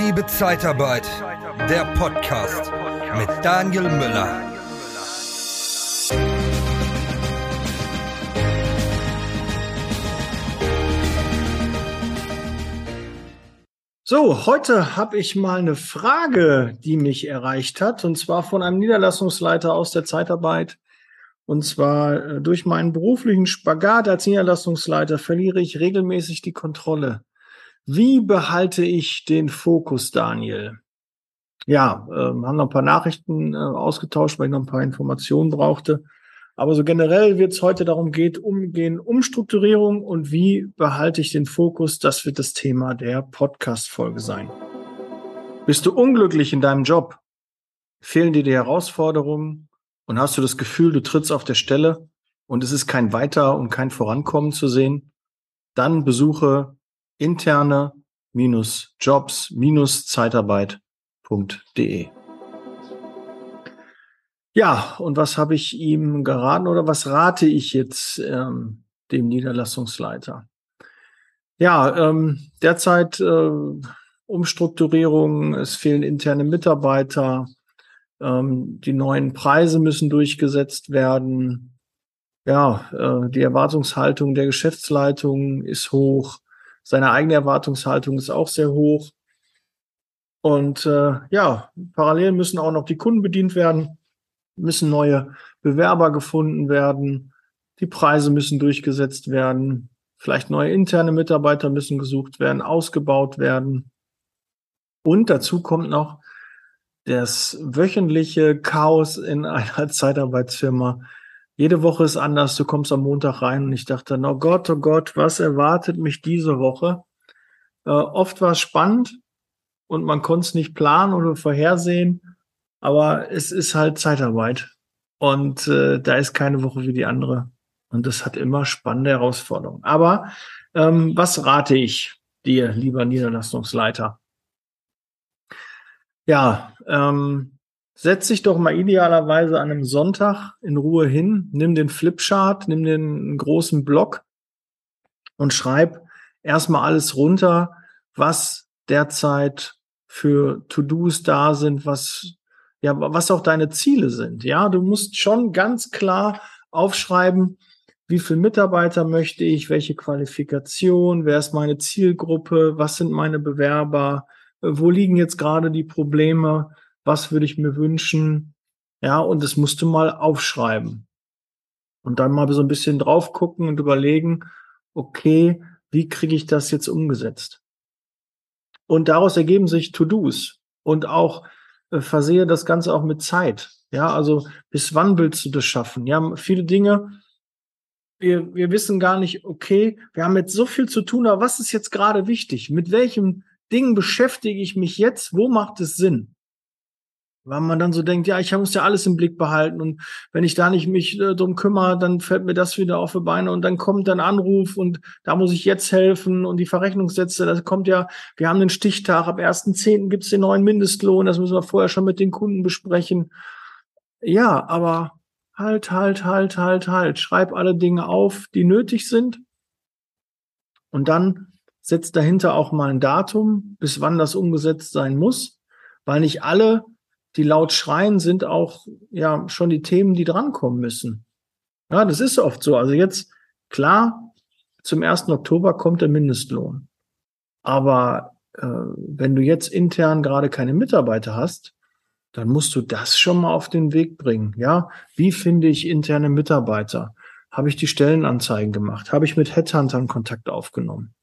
Liebe Zeitarbeit, der Podcast mit Daniel Müller. So, heute habe ich mal eine Frage, die mich erreicht hat, und zwar von einem Niederlassungsleiter aus der Zeitarbeit. Und zwar äh, durch meinen beruflichen Spagat als Niederlassungsleiter verliere ich regelmäßig die Kontrolle. Wie behalte ich den Fokus, Daniel? Ja, äh, haben noch ein paar Nachrichten äh, ausgetauscht, weil ich noch ein paar Informationen brauchte. Aber so generell wird es heute darum geht, umgehen, Umstrukturierung und wie behalte ich den Fokus. Das wird das Thema der Podcast-Folge sein. Bist du unglücklich in deinem Job? Fehlen dir die Herausforderungen? Und hast du das Gefühl, du trittst auf der Stelle und es ist kein Weiter und kein Vorankommen zu sehen? Dann besuche interne-jobs-zeitarbeit.de. Ja, und was habe ich ihm geraten oder was rate ich jetzt ähm, dem Niederlassungsleiter? Ja, ähm, derzeit äh, Umstrukturierung, es fehlen interne Mitarbeiter, ähm, die neuen Preise müssen durchgesetzt werden. Ja, äh, die Erwartungshaltung der Geschäftsleitung ist hoch, seine eigene Erwartungshaltung ist auch sehr hoch. Und äh, ja, parallel müssen auch noch die Kunden bedient werden müssen neue Bewerber gefunden werden, die Preise müssen durchgesetzt werden, vielleicht neue interne Mitarbeiter müssen gesucht werden, ausgebaut werden. Und dazu kommt noch das wöchentliche Chaos in einer Zeitarbeitsfirma. Jede Woche ist anders. Du kommst am Montag rein und ich dachte, oh Gott, oh Gott, was erwartet mich diese Woche? Äh, oft war es spannend und man konnte es nicht planen oder vorhersehen. Aber es ist halt Zeitarbeit. Und äh, da ist keine Woche wie die andere. Und das hat immer spannende Herausforderungen. Aber ähm, was rate ich dir, lieber Niederlassungsleiter? Ja, ähm, setz dich doch mal idealerweise an einem Sonntag in Ruhe hin, nimm den Flipchart, nimm den großen Block und schreib erstmal alles runter, was derzeit für To-Dos da sind, was ja, was auch deine Ziele sind. Ja, du musst schon ganz klar aufschreiben, wie viel Mitarbeiter möchte ich, welche Qualifikation, wer ist meine Zielgruppe, was sind meine Bewerber, wo liegen jetzt gerade die Probleme, was würde ich mir wünschen. Ja, und das musst du mal aufschreiben. Und dann mal so ein bisschen drauf gucken und überlegen, okay, wie kriege ich das jetzt umgesetzt? Und daraus ergeben sich To-Dos und auch äh, versehe das Ganze auch mit Zeit. Ja, also bis wann willst du das schaffen? Ja, viele Dinge, wir, wir wissen gar nicht, okay, wir haben jetzt so viel zu tun, aber was ist jetzt gerade wichtig? Mit welchem Ding beschäftige ich mich jetzt? Wo macht es Sinn? Weil man dann so denkt, ja, ich muss ja alles im Blick behalten und wenn ich da nicht mich äh, drum kümmere, dann fällt mir das wieder auf die Beine und dann kommt ein Anruf und da muss ich jetzt helfen und die Verrechnungssätze, das kommt ja, wir haben den Stichtag, ab 1.10. gibt's den neuen Mindestlohn, das müssen wir vorher schon mit den Kunden besprechen. Ja, aber halt, halt, halt, halt, halt, schreib alle Dinge auf, die nötig sind und dann setzt dahinter auch mal ein Datum, bis wann das umgesetzt sein muss, weil nicht alle die laut schreien, sind auch ja schon die Themen, die drankommen müssen. Ja, das ist oft so. Also jetzt, klar, zum 1. Oktober kommt der Mindestlohn. Aber äh, wenn du jetzt intern gerade keine Mitarbeiter hast, dann musst du das schon mal auf den Weg bringen. Ja, wie finde ich interne Mitarbeiter? Habe ich die Stellenanzeigen gemacht? Habe ich mit Headhuntern Kontakt aufgenommen?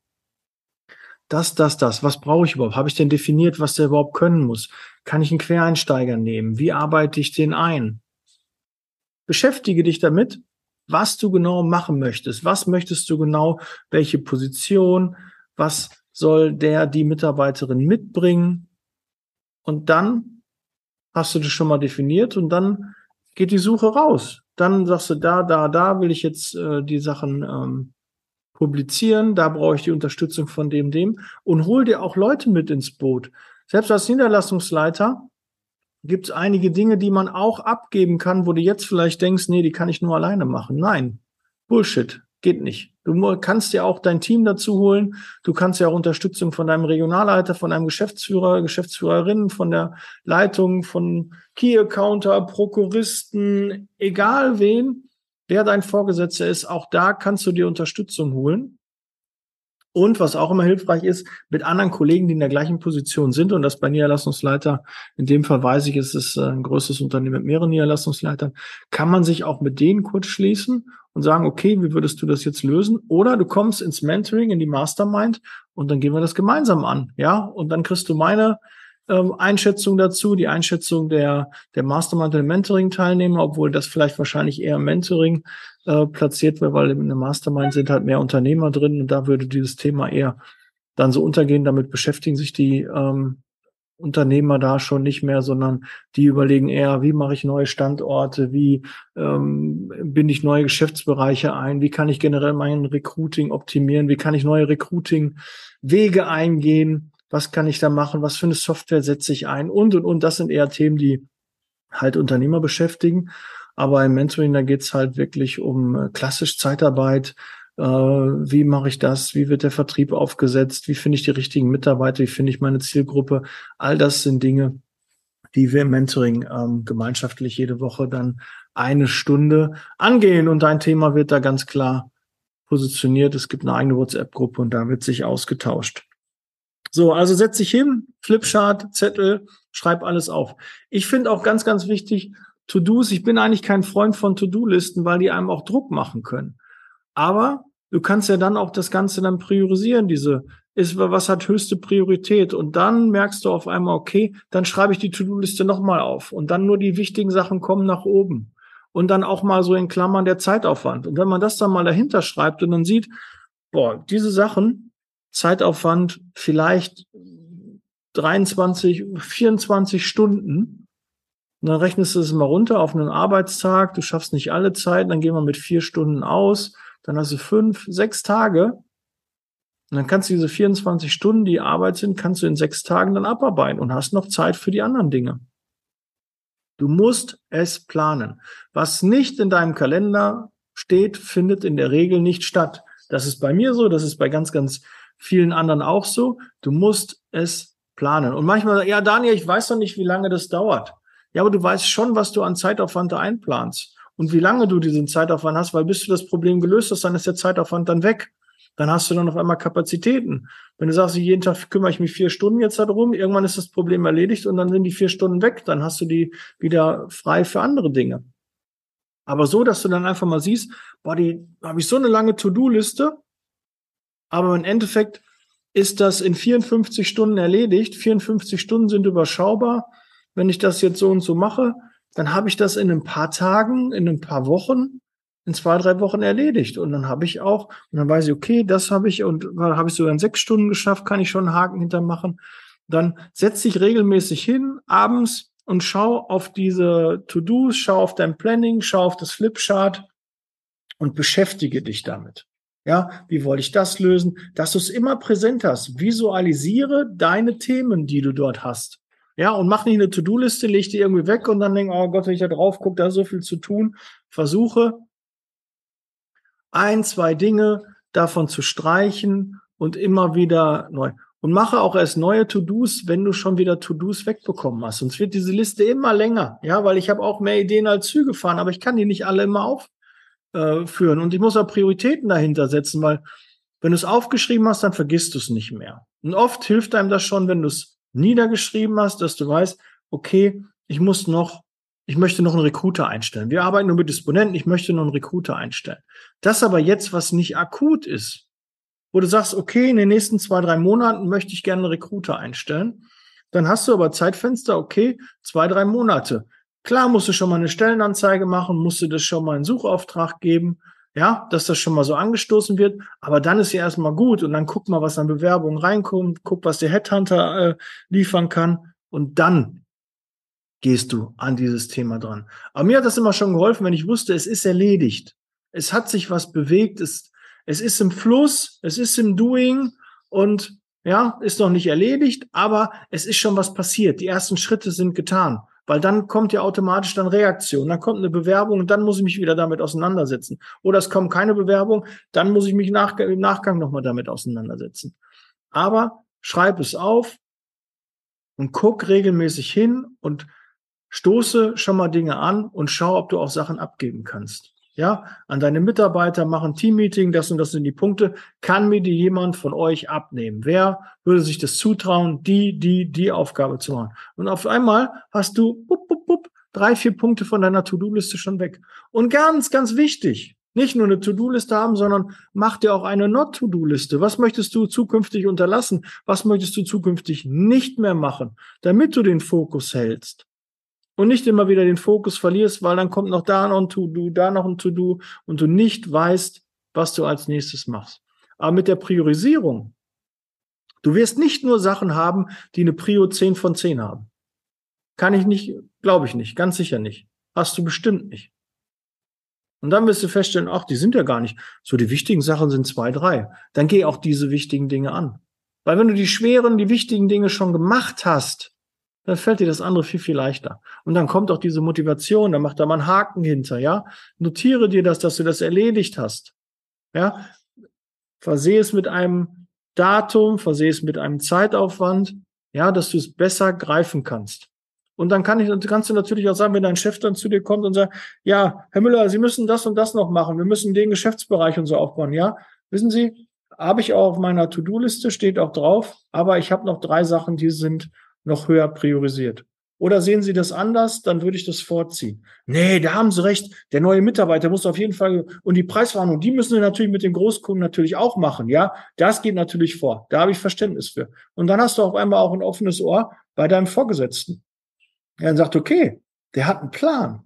Das, das, das. Was brauche ich überhaupt? Habe ich denn definiert, was der überhaupt können muss? Kann ich einen Quereinsteiger nehmen? Wie arbeite ich den ein? Beschäftige dich damit, was du genau machen möchtest. Was möchtest du genau? Welche Position? Was soll der, die Mitarbeiterin mitbringen? Und dann hast du das schon mal definiert und dann geht die Suche raus. Dann sagst du, da, da, da will ich jetzt äh, die Sachen ähm, publizieren, da brauche ich die Unterstützung von dem, dem und hol dir auch Leute mit ins Boot. Selbst als Niederlassungsleiter gibt es einige Dinge, die man auch abgeben kann, wo du jetzt vielleicht denkst, nee, die kann ich nur alleine machen. Nein, Bullshit. Geht nicht. Du kannst ja auch dein Team dazu holen. Du kannst ja auch Unterstützung von deinem Regionalleiter, von deinem Geschäftsführer, Geschäftsführerin, von der Leitung, von Key Accounter, Prokuristen, egal wen, wer dein Vorgesetzter ist. Auch da kannst du dir Unterstützung holen. Und was auch immer hilfreich ist, mit anderen Kollegen, die in der gleichen Position sind, und das bei Niederlassungsleiter, in dem Fall weiß ich, es ist ein größeres Unternehmen mit mehreren Niederlassungsleitern, kann man sich auch mit denen kurz schließen und sagen, okay, wie würdest du das jetzt lösen? Oder du kommst ins Mentoring, in die Mastermind und dann gehen wir das gemeinsam an, ja? Und dann kriegst du meine ähm, Einschätzung dazu, die Einschätzung der, der Mastermind- und Mentoring-Teilnehmer, obwohl das vielleicht wahrscheinlich eher Mentoring äh, platziert wird, weil in der Mastermind sind halt mehr Unternehmer drin und da würde dieses Thema eher dann so untergehen. Damit beschäftigen sich die ähm, Unternehmer da schon nicht mehr, sondern die überlegen eher, wie mache ich neue Standorte, wie ähm, binde ich neue Geschäftsbereiche ein, wie kann ich generell mein Recruiting optimieren, wie kann ich neue Recruiting-Wege eingehen, was kann ich da machen, was für eine Software setze ich ein und und und. Das sind eher Themen, die halt Unternehmer beschäftigen. Aber im Mentoring, da geht's halt wirklich um äh, klassisch Zeitarbeit, äh, wie mache ich das, wie wird der Vertrieb aufgesetzt, wie finde ich die richtigen Mitarbeiter, wie finde ich meine Zielgruppe. All das sind Dinge, die wir im Mentoring ähm, gemeinschaftlich jede Woche dann eine Stunde angehen. Und ein Thema wird da ganz klar positioniert. Es gibt eine eigene WhatsApp-Gruppe und da wird sich ausgetauscht. So, also setz dich hin, Flipchart, Zettel, schreib alles auf. Ich finde auch ganz, ganz wichtig, To-Dos. Ich bin eigentlich kein Freund von To-Do-Listen, weil die einem auch Druck machen können. Aber du kannst ja dann auch das Ganze dann priorisieren, diese ist, was hat höchste Priorität? Und dann merkst du auf einmal, okay, dann schreibe ich die To-Do-Liste nochmal auf und dann nur die wichtigen Sachen kommen nach oben. Und dann auch mal so in Klammern der Zeitaufwand. Und wenn man das dann mal dahinter schreibt und dann sieht, boah, diese Sachen, Zeitaufwand vielleicht 23, 24 Stunden, und dann rechnest du es mal runter auf einen Arbeitstag, du schaffst nicht alle Zeit, dann gehen wir mit vier Stunden aus, dann hast du fünf, sechs Tage. Und dann kannst du diese 24 Stunden, die Arbeit sind, kannst du in sechs Tagen dann abarbeiten und hast noch Zeit für die anderen Dinge. Du musst es planen. Was nicht in deinem Kalender steht, findet in der Regel nicht statt. Das ist bei mir so, das ist bei ganz, ganz vielen anderen auch so. Du musst es planen. Und manchmal, ja, Daniel, ich weiß doch nicht, wie lange das dauert. Ja, aber du weißt schon, was du an Zeitaufwand da einplanst und wie lange du diesen Zeitaufwand hast, weil bis du das Problem gelöst hast, dann ist der Zeitaufwand dann weg. Dann hast du dann auf einmal Kapazitäten. Wenn du sagst, jeden Tag kümmere ich mich vier Stunden jetzt darum, irgendwann ist das Problem erledigt und dann sind die vier Stunden weg, dann hast du die wieder frei für andere Dinge. Aber so, dass du dann einfach mal siehst, boah, die habe ich so eine lange To-Do-Liste, aber im Endeffekt ist das in 54 Stunden erledigt. 54 Stunden sind überschaubar. Wenn ich das jetzt so und so mache, dann habe ich das in ein paar Tagen, in ein paar Wochen, in zwei, drei Wochen erledigt. Und dann habe ich auch, und dann weiß ich, okay, das habe ich und habe ich sogar in sechs Stunden geschafft, kann ich schon einen Haken hintermachen. Dann setz dich regelmäßig hin, abends und schau auf diese To-Dos, schau auf dein Planning, schau auf das Flipchart und beschäftige dich damit. Ja, wie wollte ich das lösen? Dass du es immer präsent hast. Visualisiere deine Themen, die du dort hast. Ja, und mach nicht eine To-Do-Liste, leg die irgendwie weg und dann denk, oh Gott, wenn ich da drauf gucke, da ist so viel zu tun. Versuche ein, zwei Dinge davon zu streichen und immer wieder neu. Und mache auch erst neue To-Dos, wenn du schon wieder To-Dos wegbekommen hast. Sonst wird diese Liste immer länger. Ja, weil ich habe auch mehr Ideen als Züge fahren, aber ich kann die nicht alle immer aufführen. Äh, und ich muss auch Prioritäten dahinter setzen, weil wenn du es aufgeschrieben hast, dann vergisst du es nicht mehr. Und oft hilft einem das schon, wenn du es niedergeschrieben hast, dass du weißt, okay, ich muss noch, ich möchte noch einen Recruiter einstellen. Wir arbeiten nur mit Disponenten, ich möchte noch einen Recruiter einstellen. Das aber jetzt, was nicht akut ist, wo du sagst, okay, in den nächsten zwei, drei Monaten möchte ich gerne einen Recruiter einstellen. Dann hast du aber Zeitfenster, okay, zwei, drei Monate. Klar musst du schon mal eine Stellenanzeige machen, musst du das schon mal einen Suchauftrag geben, ja, dass das schon mal so angestoßen wird. Aber dann ist ja erstmal gut und dann guck mal, was an Bewerbungen reinkommt, guck, was der Headhunter äh, liefern kann und dann gehst du an dieses Thema dran. Aber mir hat das immer schon geholfen, wenn ich wusste, es ist erledigt. Es hat sich was bewegt, es, es ist im Fluss, es ist im Doing und ja, ist noch nicht erledigt, aber es ist schon was passiert. Die ersten Schritte sind getan. Weil dann kommt ja automatisch dann Reaktion, dann kommt eine Bewerbung und dann muss ich mich wieder damit auseinandersetzen. Oder es kommt keine Bewerbung, dann muss ich mich nach, im Nachgang nochmal damit auseinandersetzen. Aber schreib es auf und guck regelmäßig hin und stoße schon mal Dinge an und schau, ob du auch Sachen abgeben kannst. Ja, an deine Mitarbeiter machen Teammeeting, das und das sind die Punkte. Kann mir die jemand von euch abnehmen? Wer würde sich das zutrauen, die, die, die Aufgabe zu machen? Und auf einmal hast du bup, bup, bup, drei, vier Punkte von deiner To-Do-Liste schon weg. Und ganz, ganz wichtig, nicht nur eine To-Do-Liste haben, sondern mach dir auch eine Not-To-Do-Liste. Was möchtest du zukünftig unterlassen? Was möchtest du zukünftig nicht mehr machen, damit du den Fokus hältst? Und nicht immer wieder den Fokus verlierst, weil dann kommt noch da noch ein To-Do, da noch ein To-Do und du nicht weißt, was du als nächstes machst. Aber mit der Priorisierung, du wirst nicht nur Sachen haben, die eine Prio 10 von 10 haben. Kann ich nicht, glaube ich nicht, ganz sicher nicht. Hast du bestimmt nicht. Und dann wirst du feststellen, ach, die sind ja gar nicht. So, die wichtigen Sachen sind zwei, drei. Dann geh auch diese wichtigen Dinge an. Weil wenn du die schweren, die wichtigen Dinge schon gemacht hast, dann fällt dir das andere viel, viel leichter. Und dann kommt auch diese Motivation, dann macht da mal einen Haken hinter, ja. Notiere dir das, dass du das erledigt hast. Ja. Versehe es mit einem Datum, versehe es mit einem Zeitaufwand, ja, dass du es besser greifen kannst. Und dann kann ich, kannst du natürlich auch sagen, wenn dein Chef dann zu dir kommt und sagt, ja, Herr Müller, Sie müssen das und das noch machen. Wir müssen den Geschäftsbereich und so aufbauen. Ja, wissen Sie, habe ich auch auf meiner To-Do-Liste, steht auch drauf, aber ich habe noch drei Sachen, die sind noch höher priorisiert. Oder sehen Sie das anders, dann würde ich das vorziehen. Nee, da haben Sie recht. Der neue Mitarbeiter muss auf jeden Fall, und die Preisverhandlung, die müssen wir natürlich mit den Großkunden natürlich auch machen. Ja, das geht natürlich vor. Da habe ich Verständnis für. Und dann hast du auf einmal auch ein offenes Ohr bei deinem Vorgesetzten. Er dann sagt, okay, der hat einen Plan.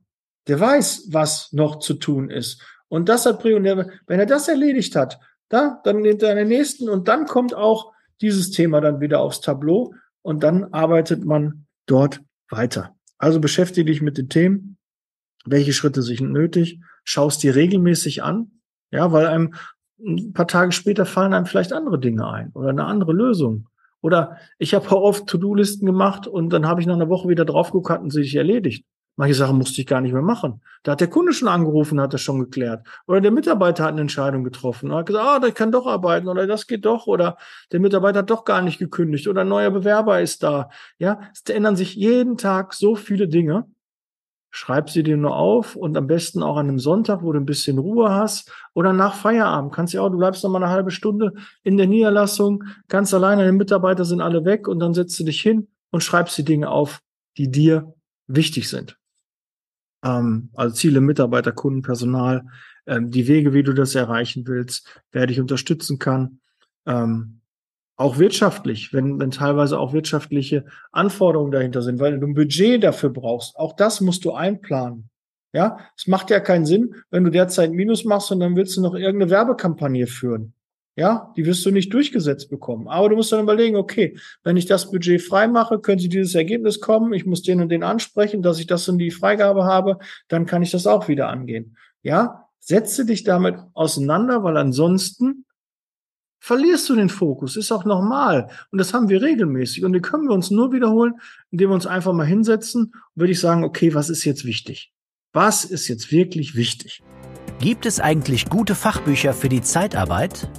Der weiß, was noch zu tun ist. Und das hat Priorität. Wenn er das erledigt hat, da, dann nimmt er den nächsten und dann kommt auch dieses Thema dann wieder aufs Tableau und dann arbeitet man dort weiter. Also beschäftige dich mit den Themen. Welche Schritte sind nötig? Schaust dir regelmäßig an. Ja, weil einem ein paar Tage später fallen einem vielleicht andere Dinge ein oder eine andere Lösung. Oder ich habe oft To-Do-Listen gemacht und dann habe ich nach einer Woche wieder drauf geguckt, hatten sie sich erledigt. Manche Sachen musste ich gar nicht mehr machen. Da hat der Kunde schon angerufen, hat das schon geklärt. Oder der Mitarbeiter hat eine Entscheidung getroffen und hat gesagt, ah, der kann doch arbeiten oder das geht doch. Oder der Mitarbeiter hat doch gar nicht gekündigt oder ein neuer Bewerber ist da. Ja, es ändern sich jeden Tag so viele Dinge. Schreib sie dir nur auf und am besten auch an einem Sonntag, wo du ein bisschen Ruhe hast oder nach Feierabend. Kannst ja auch, du bleibst noch mal eine halbe Stunde in der Niederlassung, ganz alleine, deine Mitarbeiter sind alle weg und dann setzt du dich hin und schreibst die Dinge auf, die dir wichtig sind ähm, also Ziele, Mitarbeiter, Kunden, Personal, ähm, die Wege, wie du das erreichen willst, wer dich unterstützen kann. Ähm, auch wirtschaftlich, wenn, wenn teilweise auch wirtschaftliche Anforderungen dahinter sind, weil du ein Budget dafür brauchst. Auch das musst du einplanen. Ja, es macht ja keinen Sinn, wenn du derzeit Minus machst und dann willst du noch irgendeine Werbekampagne führen. Ja, die wirst du nicht durchgesetzt bekommen. Aber du musst dann überlegen, okay, wenn ich das Budget frei mache, könnte dieses Ergebnis kommen. Ich muss den und den ansprechen, dass ich das und die Freigabe habe. Dann kann ich das auch wieder angehen. Ja, setze dich damit auseinander, weil ansonsten verlierst du den Fokus. Ist auch normal. Und das haben wir regelmäßig. Und die können wir uns nur wiederholen, indem wir uns einfach mal hinsetzen und würde ich sagen, okay, was ist jetzt wichtig? Was ist jetzt wirklich wichtig? Gibt es eigentlich gute Fachbücher für die Zeitarbeit?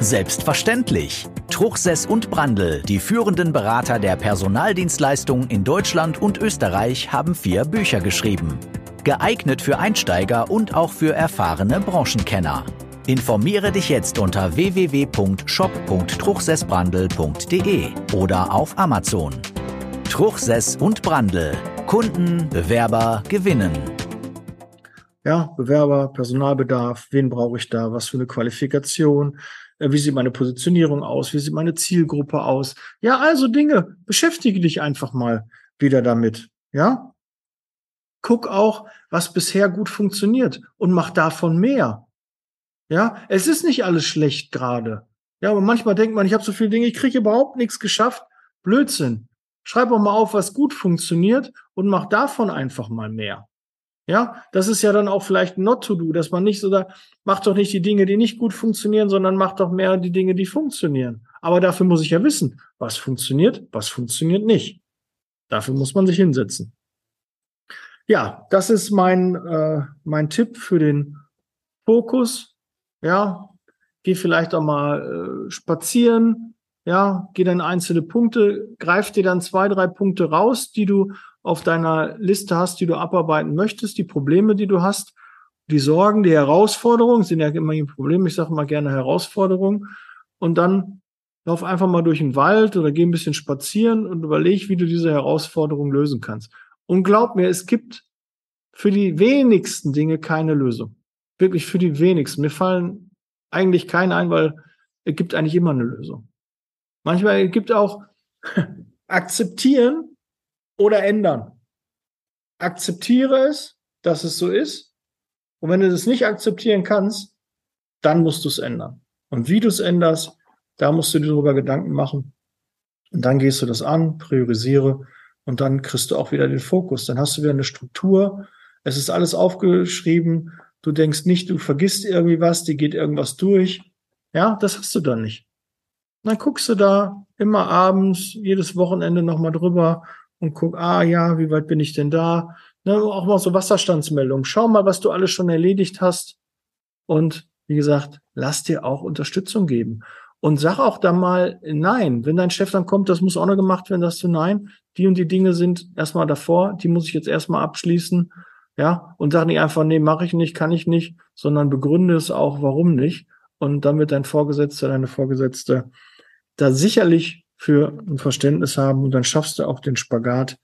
Selbstverständlich. Truchsess und Brandl, die führenden Berater der Personaldienstleistung in Deutschland und Österreich, haben vier Bücher geschrieben. Geeignet für Einsteiger und auch für erfahrene Branchenkenner. Informiere dich jetzt unter www.shop.truchsessbrandl.de oder auf Amazon. Truchsess und Brandl. Kunden, Bewerber gewinnen. Ja, Bewerber, Personalbedarf, wen brauche ich da, was für eine Qualifikation, wie sieht meine Positionierung aus? Wie sieht meine Zielgruppe aus? Ja, also Dinge. Beschäftige dich einfach mal wieder damit. Ja? Guck auch, was bisher gut funktioniert und mach davon mehr. Ja, es ist nicht alles schlecht gerade. Ja, aber manchmal denkt man, ich habe so viele Dinge, ich kriege überhaupt nichts geschafft. Blödsinn. Schreib auch mal auf, was gut funktioniert und mach davon einfach mal mehr. Ja, das ist ja dann auch vielleicht not to do, dass man nicht so da, macht doch nicht die Dinge, die nicht gut funktionieren, sondern macht doch mehr die Dinge, die funktionieren. Aber dafür muss ich ja wissen, was funktioniert, was funktioniert nicht. Dafür muss man sich hinsetzen. ja, das ist mein, äh, mein Tipp für den Fokus. Ja, geh vielleicht auch mal äh, spazieren. Ja, geh dann einzelne Punkte, greif dir dann zwei, drei Punkte raus, die du auf deiner Liste hast, die du abarbeiten möchtest, die Probleme, die du hast, die Sorgen, die Herausforderungen, sind ja immer ein Problem, ich sage mal gerne Herausforderungen. Und dann lauf einfach mal durch den Wald oder geh ein bisschen spazieren und überleg, wie du diese Herausforderung lösen kannst. Und glaub mir, es gibt für die wenigsten Dinge keine Lösung. Wirklich für die wenigsten. Mir fallen eigentlich keine ein, weil es gibt eigentlich immer eine Lösung. Manchmal gibt auch akzeptieren oder ändern. Akzeptiere es, dass es so ist. Und wenn du das nicht akzeptieren kannst, dann musst du es ändern. Und wie du es änderst, da musst du dir darüber Gedanken machen. Und dann gehst du das an, priorisiere und dann kriegst du auch wieder den Fokus. Dann hast du wieder eine Struktur. Es ist alles aufgeschrieben. Du denkst nicht, du vergisst irgendwie was, dir geht irgendwas durch. Ja, das hast du dann nicht. Dann guckst du da immer abends, jedes Wochenende nochmal drüber und guck, ah ja, wie weit bin ich denn da? Ne, auch mal so Wasserstandsmeldungen. Schau mal, was du alles schon erledigt hast. Und wie gesagt, lass dir auch Unterstützung geben. Und sag auch da mal nein. Wenn dein Chef dann kommt, das muss auch noch gemacht werden, dass du nein. Die und die Dinge sind erstmal davor, die muss ich jetzt erstmal abschließen. Ja, und sag nicht einfach, nee, mache ich nicht, kann ich nicht, sondern begründe es auch, warum nicht. Und dann wird dein Vorgesetzter, deine Vorgesetzte da sicherlich für ein Verständnis haben und dann schaffst du auch den Spagat,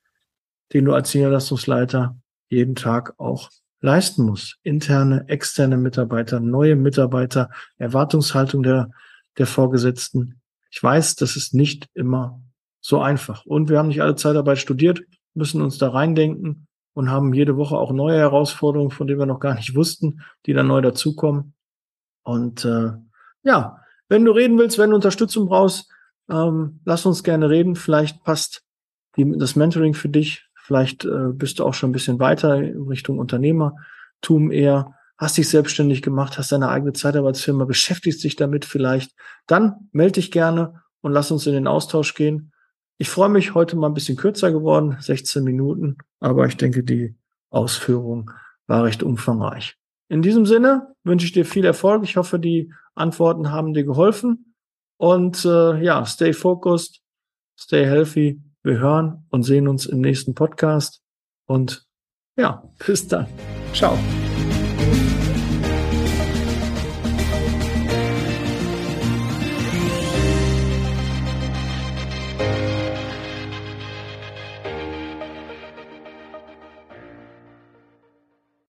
den du als Niederlassungsleiter jeden Tag auch leisten musst. Interne, externe Mitarbeiter, neue Mitarbeiter, Erwartungshaltung der der Vorgesetzten. Ich weiß, das ist nicht immer so einfach. Und wir haben nicht alle Zeitarbeit studiert, müssen uns da reindenken und haben jede Woche auch neue Herausforderungen, von denen wir noch gar nicht wussten, die dann neu dazukommen. Und äh, ja, wenn du reden willst, wenn du Unterstützung brauchst, ähm, lass uns gerne reden. Vielleicht passt die, das Mentoring für dich. Vielleicht äh, bist du auch schon ein bisschen weiter in Richtung Unternehmertum eher hast dich selbstständig gemacht, hast deine eigene Zeitarbeitsfirma, beschäftigst dich damit vielleicht, dann melde dich gerne und lass uns in den Austausch gehen. Ich freue mich, heute mal ein bisschen kürzer geworden, 16 Minuten, aber ich denke, die Ausführung war recht umfangreich. In diesem Sinne wünsche ich dir viel Erfolg. Ich hoffe, die Antworten haben dir geholfen. Und äh, ja, stay focused, stay healthy. Wir hören und sehen uns im nächsten Podcast. Und ja, bis dann. Ciao.